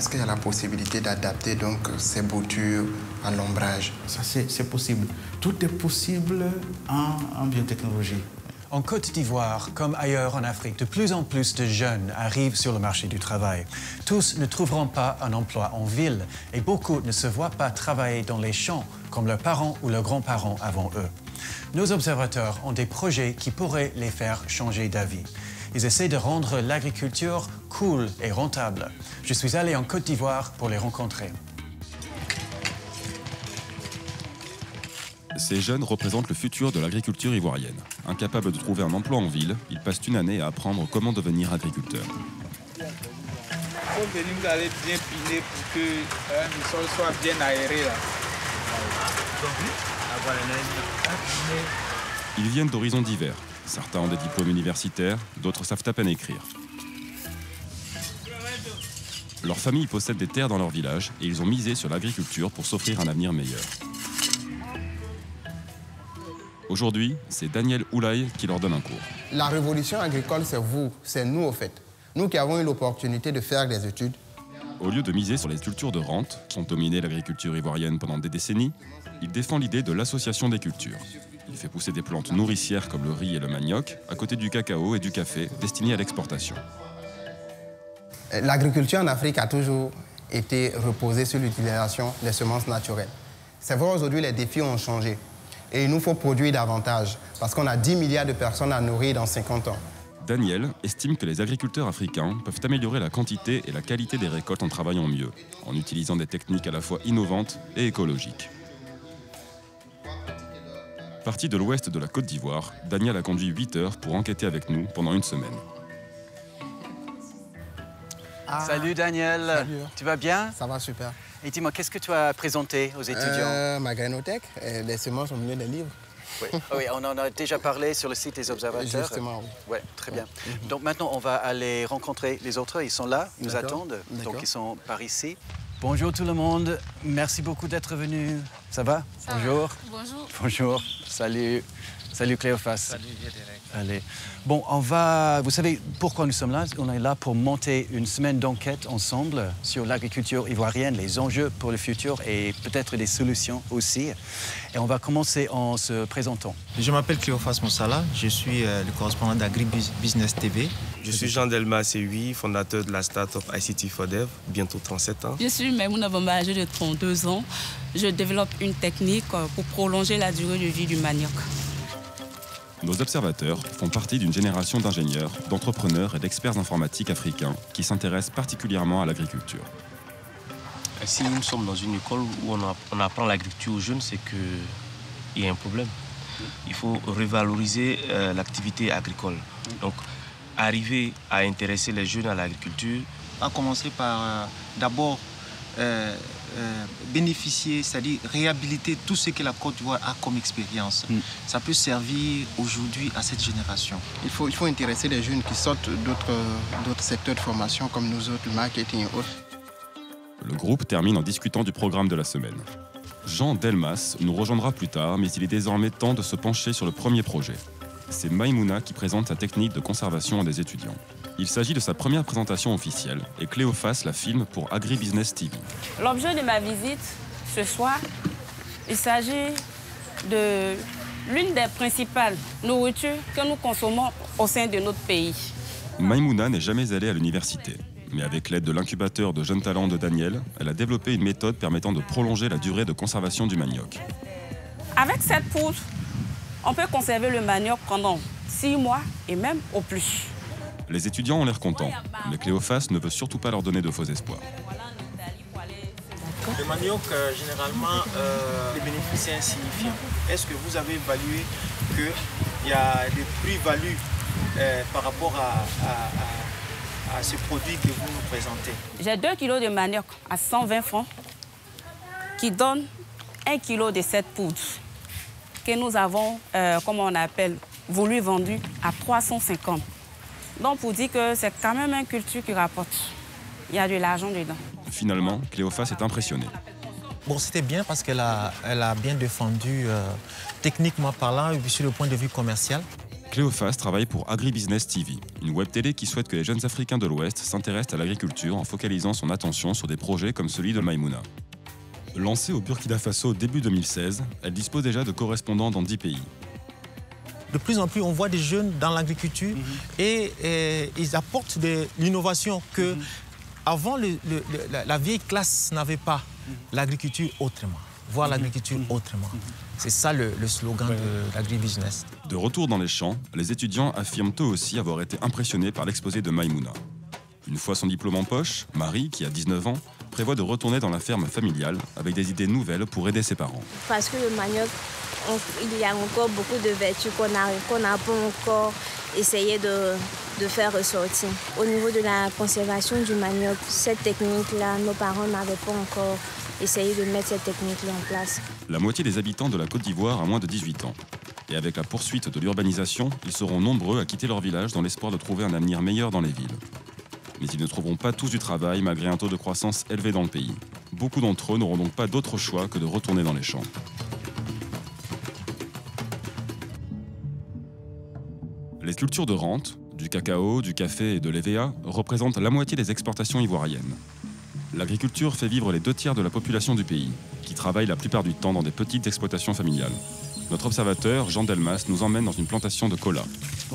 est-ce qu'il y a la possibilité d'adapter donc ces boutures à l'ombrage? Ça, c'est possible. Tout est possible en, en biotechnologie. En Côte d'Ivoire, comme ailleurs en Afrique, de plus en plus de jeunes arrivent sur le marché du travail. Tous ne trouveront pas un emploi en ville et beaucoup ne se voient pas travailler dans les champs comme leurs parents ou leurs grands-parents avant eux. Nos observateurs ont des projets qui pourraient les faire changer d'avis. Ils essaient de rendre l'agriculture cool et rentable. Je suis allé en Côte d'Ivoire pour les rencontrer. Ces jeunes représentent le futur de l'agriculture ivoirienne. Incapables de trouver un emploi en ville, ils passent une année à apprendre comment devenir agriculteur. Il faut venir vous allez bien piner pour que euh, le sol soit bien aéré. Là. Ils viennent d'horizons divers. Certains ont des diplômes universitaires, d'autres savent à peine écrire. Leur famille possède des terres dans leur village et ils ont misé sur l'agriculture pour s'offrir un avenir meilleur. Aujourd'hui, c'est Daniel Oulaye qui leur donne un cours. La révolution agricole, c'est vous, c'est nous au fait. Nous qui avons eu l'opportunité de faire des études. Au lieu de miser sur les cultures de rente, qui ont dominé l'agriculture ivoirienne pendant des décennies, il défend l'idée de l'association des cultures. Il fait pousser des plantes nourricières comme le riz et le manioc, à côté du cacao et du café, destinés à l'exportation. L'agriculture en Afrique a toujours été reposée sur l'utilisation des semences naturelles. C'est vrai, aujourd'hui, les défis ont changé. Et il nous faut produire davantage, parce qu'on a 10 milliards de personnes à nourrir dans 50 ans. Daniel estime que les agriculteurs africains peuvent améliorer la quantité et la qualité des récoltes en travaillant mieux, en utilisant des techniques à la fois innovantes et écologiques. Parti de l'ouest de la Côte d'Ivoire, Daniel a conduit 8 heures pour enquêter avec nous pendant une semaine. Ah. Salut Daniel, Salut. tu vas bien? Ça va super. Et dis-moi, qu'est-ce que tu as présenté aux étudiants? Euh, ma grainothèque, euh, les semences au milieu des livres. oui. Ah oui, on en a déjà parlé sur le site des observateurs. Justement, oui. Très bien. Donc maintenant, on va aller rencontrer les autres. Ils sont là, ils nous attendent. D'accord. Donc ils sont par ici. Bonjour tout le monde. Merci beaucoup d'être venu. Ça va? Ça Bonjour. va. Bonjour. Bonjour. Salut. Salut Cléophas. Salut Allez. Bon, on va. Vous savez pourquoi nous sommes là? On est là pour monter une semaine d'enquête ensemble sur l'agriculture ivoirienne, les enjeux pour le futur et peut-être des solutions aussi. Et on va commencer en se présentant. Je m'appelle Cléophas Moussala, je suis euh, le correspondant d'AgriBusiness TV. Je suis Jean Delma Sehui, fondateur de la start-up ICT for Dev, bientôt 37 ans. Je suis Maimouna Bamba, âgée de 32 ans. Je développe une technique euh, pour prolonger la durée de vie du manioc. Nos observateurs font partie d'une génération d'ingénieurs, d'entrepreneurs et d'experts informatiques africains qui s'intéressent particulièrement à l'agriculture. Si nous sommes dans une école où on, a- on apprend l'agriculture aux jeunes, c'est qu'il y a un problème. Il faut revaloriser euh, l'activité agricole. Donc, arriver à intéresser les jeunes à l'agriculture, A commencer par euh, d'abord euh, euh, bénéficier, c'est-à-dire réhabiliter tout ce que la Côte d'Ivoire a comme expérience. Ça peut servir aujourd'hui à cette génération. Il faut, il faut intéresser les jeunes qui sortent d'autres d'autres secteurs de formation comme nous autres, le marketing et autres. Le groupe termine en discutant du programme de la semaine. Jean Delmas nous rejoindra plus tard, mais il est désormais temps de se pencher sur le premier projet. C'est Maïmouna qui présente sa technique de conservation à des étudiants. Il s'agit de sa première présentation officielle et Cléophas la filme pour AgriBusiness TV. L'objet de ma visite ce soir, il s'agit de l'une des principales nourritures que nous consommons au sein de notre pays. Maïmouna n'est jamais allée à l'université, mais avec l'aide de l'incubateur de jeunes talents de Daniel, elle a développé une méthode permettant de prolonger la durée de conservation du manioc. Avec cette poudre, on peut conserver le manioc pendant six mois et même au plus. Les étudiants ont l'air contents, mais Cléophas ne veut surtout pas leur donner de faux espoirs. Le manioc, euh, généralement, euh, les bénéfices sont insignifiants. Est-ce que vous avez évalué qu'il y a des plus-values euh, par rapport à, à- à- à ce produit que vous nous présentez? J'ai 2 kilos de manioc à 120 francs qui donne 1 kilo de cette poudre que nous avons, euh, comment on appelle, voulu vendu à 350. Donc pour dire que c'est quand même une culture qui rapporte. Il y a de l'argent dedans. Finalement, Cléophas est impressionné. Bon, c'était bien parce qu'elle a, elle a bien défendu, euh, techniquement parlant, et sur le point de vue commercial. Cléophas travaille pour Agribusiness TV, une web télé qui souhaite que les jeunes Africains de l'Ouest s'intéressent à l'agriculture en focalisant son attention sur des projets comme celui de Maimouna. Lancée au Burkina Faso début 2016, elle dispose déjà de correspondants dans 10 pays. De plus en plus, on voit des jeunes dans l'agriculture et, et ils apportent de l'innovation que avant le- le- le- la, la vieille classe n'avait pas. L'agriculture autrement, voir l'agriculture autrement. C'est ça le, le slogan de l'agribusiness. De retour dans les champs, les étudiants affirment eux aussi avoir été impressionnés par l'exposé de Maimouna. Une fois son diplôme en poche, Marie, qui a 19 ans, prévoit de retourner dans la ferme familiale avec des idées nouvelles pour aider ses parents. Parce que le manioc, on- il y a encore beaucoup de vertus qu'on n'a pas encore essayé de, de faire ressortir. Au niveau de la conservation du manioc, cette technique-là, nos parents n'avaient pas encore essayé de mettre cette technique-là en place. La moitié des habitants de la Côte d'Ivoire a moins de 18 ans. Et avec la poursuite de l'urbanisation, ils seront nombreux à quitter leur village dans l'espoir de trouver un avenir meilleur dans les villes. Mais ils ne trouveront pas tous du travail malgré un taux de croissance élevé dans le pays. Beaucoup d'entre eux n'auront donc pas d'autre choix que de retourner dans les champs. Les cultures de rente, du cacao, du café et de l'EVA, représentent la moitié des exportations ivoiriennes. L'agriculture fait vivre les deux tiers de la population du pays, qui travaille la plupart du temps dans des petites exploitations familiales. Notre observateur, Jean Delmas, nous emmène dans une plantation de cola.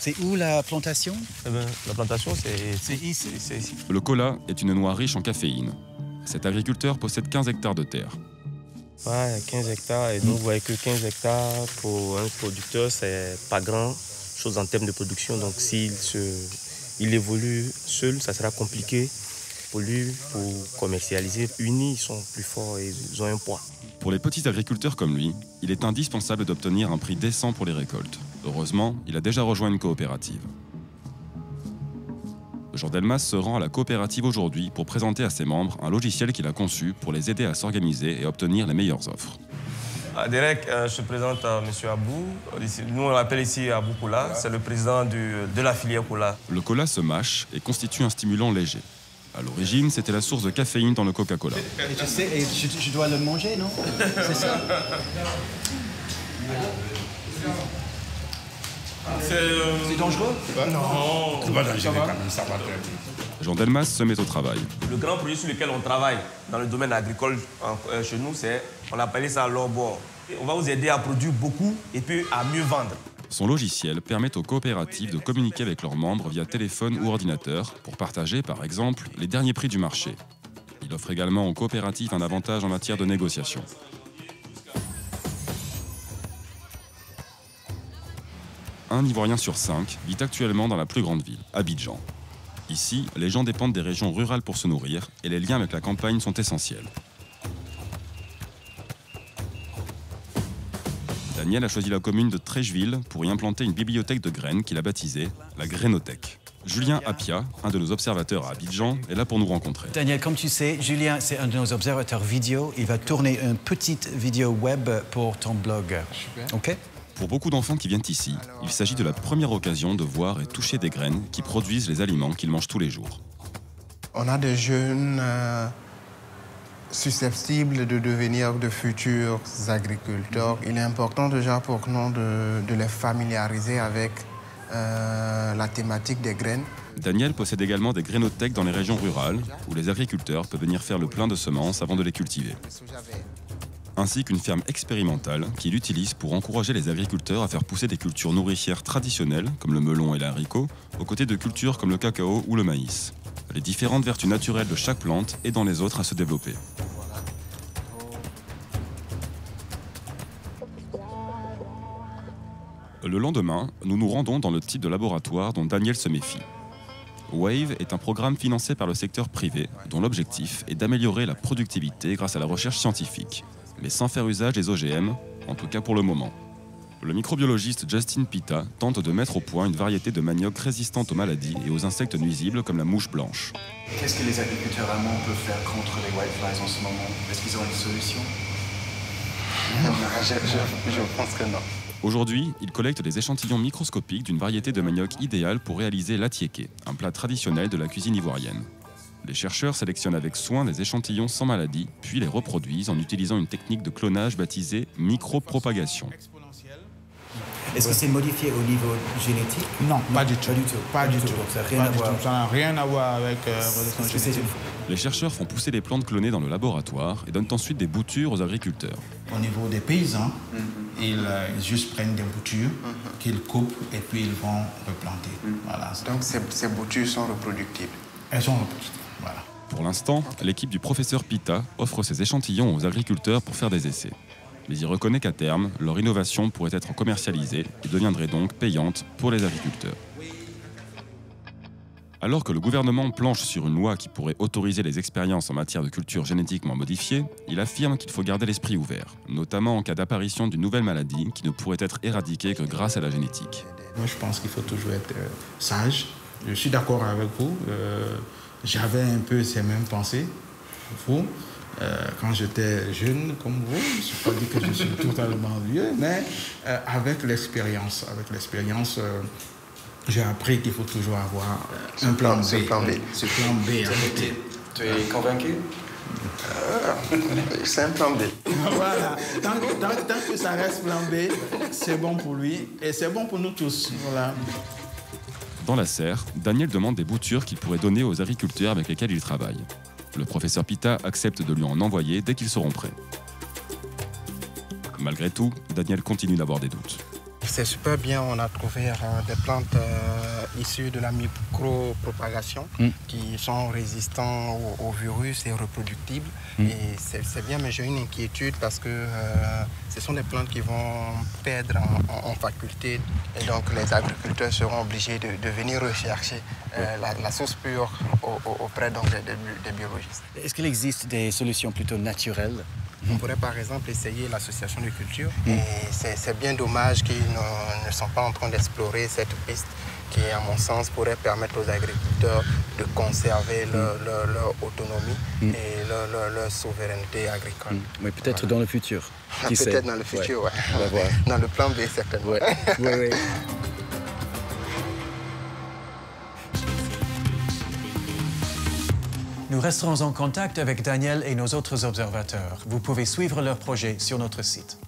C'est où la plantation? La plantation, c'est ici. Le cola est une noix riche en caféine. Cet agriculteur possède 15 hectares de terre. Ouais, 15 hectares. Et donc, vous voyez que 15 hectares pour un producteur, c'est pas grand chose en termes de production. Donc, s'il se, il évolue seul, ça sera compliqué pour lui pour commercialiser. Unis, ils sont plus forts et ils ont un poids. Pour les petits agriculteurs comme lui, il est indispensable d'obtenir un prix décent pour les récoltes. Heureusement, il a déjà rejoint une coopérative. Jean Delmas se rend à la coopérative aujourd'hui pour présenter à ses membres un logiciel qu'il a conçu pour les aider à s'organiser et obtenir les meilleures offres. Ah, Derek, euh, je présente euh, M. Abou. Nous, on l'appelle ici Abou Koula. C'est le président du- de la filière Koula. Le cola se mâche et constitue un stimulant léger. À l'origine, c'était la source de caféine dans le Coca-Cola. Et tu sais, et je, je dois le manger, non? C'est ça C'est dangereux Non, c'est pas dangereux Ça va quand même, ça va très bien. Jean Delmas se met au travail. Le grand projet sur lequel on travaille dans le domaine agricole euh, chez nous, c'est, on appelle ça l'or-bord. On va vous aider à produire beaucoup et puis à mieux vendre. Son logiciel permet aux coopératives de communiquer avec leurs membres via téléphone ou ordinateur pour partager, par exemple, les derniers prix du marché. Il offre également aux coopératives un avantage en matière de négociation. Un Ivoirien sur cinq vit actuellement dans la plus grande ville, Abidjan. Ici, les gens dépendent des régions rurales pour se nourrir et les liens avec la campagne sont essentiels. Daniel a choisi la commune de Trècheville pour y implanter une bibliothèque de graines qu'il a baptisée la Grainothèque. Julien Appia, un de nos observateurs à Abidjan, est là pour nous rencontrer. Daniel, comme tu sais, Julien, c'est un de nos observateurs vidéo. Il va tourner une petite vidéo web pour ton blog. OK? Pour beaucoup d'enfants qui viennent ici, il s'agit de la première occasion de voir et toucher des graines qui produisent les aliments qu'ils mangent tous les jours. On a des jeunes euh, susceptibles de devenir de futurs agriculteurs. Il est important déjà pour nous de, de les familiariser avec euh, la thématique des graines. Daniel possède également des grainothèques dans les régions rurales, où les agriculteurs peuvent venir faire le plein de semences avant de les cultiver. Ainsi qu'une ferme expérimentale qu'il utilise pour encourager les agriculteurs à faire pousser des cultures nourricières traditionnelles, comme le melon et l'haricot, aux côtés de cultures comme le cacao ou le maïs. Les différentes vertus naturelles de chaque plante aidant les autres à se développer. Le lendemain, nous nous rendons dans le type de laboratoire dont Daniel se méfie. WAVE est un programme financé par le secteur privé dont l'objectif est d'améliorer la productivité grâce à la recherche scientifique, mais sans faire usage des OGM, en tout cas pour le moment. Le microbiologiste Justin Pita tente de mettre au point une variété de manioc résistante aux maladies et aux insectes nuisibles comme la mouche blanche. Qu'est-ce que les agriculteurs allemands peuvent faire contre les whiteflies en ce moment? Est-ce qu'ils ont une solution? Je, je- je pense que non. Aujourd'hui, il collecte des échantillons microscopiques d'une variété de manioc idéale pour réaliser l'attiéké, un plat traditionnel de la cuisine ivoirienne. Les chercheurs sélectionnent avec soin des échantillons sans maladie, puis les reproduisent en utilisant une technique de clonage baptisée micropropagation. Est-ce que c'est modifié au niveau génétique? Non, pas du tout. Pas du tout. Pas du tout. Donc ça n'a rien Pas à du voir. tout. Ça n'a rien à voir avec euh, génétique. Les chercheurs font pousser les plantes clonées dans le laboratoire et donnent ensuite des boutures aux agriculteurs. Au niveau des paysans, ils, euh, ils juste prennent des boutures qu'ils coupent et puis ils vont replanter. Voilà. Donc ces, ces boutures sont reproductibles. Elles sont reproductibles. Pour l'instant, l'équipe du professeur Pita offre ses échantillons aux agriculteurs pour faire des essais. Mais il reconnaît qu'à terme, leur innovation pourrait être commercialisée et deviendrait donc payante pour les agriculteurs. Alors que le gouvernement planche sur une loi qui pourrait autoriser les expériences en matière de culture génétiquement modifiée, il affirme qu'il faut garder l'esprit ouvert, notamment en cas d'apparition d'une nouvelle maladie qui ne pourrait être éradiquée que grâce à la génétique. Moi, je pense qu'il faut toujours être euh, sage. Je suis d'accord avec vous. Euh, J'avais un peu ces mêmes pensées, vous, euh, quand j'étais jeune comme vous. Je ne suis pas dit que je suis totalement vieux, mais euh, avec l'expérience, avec l'expérience, euh, j'ai appris qu'il faut toujours avoir euh, un plan B. Ce plan B. Ce plan B. Tu es convaincu? C'est un plan B. voilà. Tant, tant- tant que ça reste plan B, c'est bon pour lui et c'est bon pour nous tous. Voilà. Dans la serre, Daniel demande des boutures qu'il pourrait donner aux agriculteurs avec lesquels il travaille. Le professeur Pita accepte de lui en envoyer dès qu'ils seront prêts. Malgré tout, Daniel continue d'avoir des doutes. C'est super bien, on a trouvé euh, des plantes issues de la micropropagation qui sont résistants au, au virus et reproductibles. Mm. Et c'est bien, mais j'ai une inquiétude parce que euh, ce sont des plantes qui vont perdre en, en- en faculté et donc les agriculteurs seront obligés de, de venir rechercher euh, la, la source pure au- au- auprès donc, des, des bi- des biologistes. Est-ce qu'il existe des solutions plutôt naturelles? On pourrait par exemple essayer l'association de culture. Mm. Et c'est c'est bien dommage qu'ils ne, ne sont pas en train d'explorer cette piste qui, à mon sens, pourrait permettre aux agriculteurs de conserver leur, leur- leur autonomie Mm. et leur, leur- leur souveraineté agricole. Oui, peut-être dans le futur. Qui Peut-être dans le futur, ouais. On va voir. Dans le plan B, certainement. Ouais. Oui, oui. Nous resterons en contact avec Daniel et nos autres observateurs. Vous pouvez suivre leur projet sur notre site.